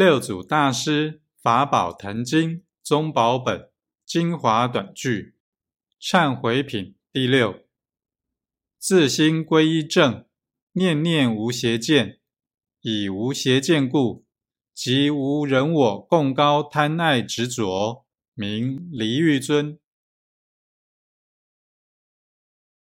六祖大师法宝坛经宗宝本精华短句忏悔品第六：自心归一正，念念无邪见，以无邪见故，即无人我共高贪爱执着，名离欲尊。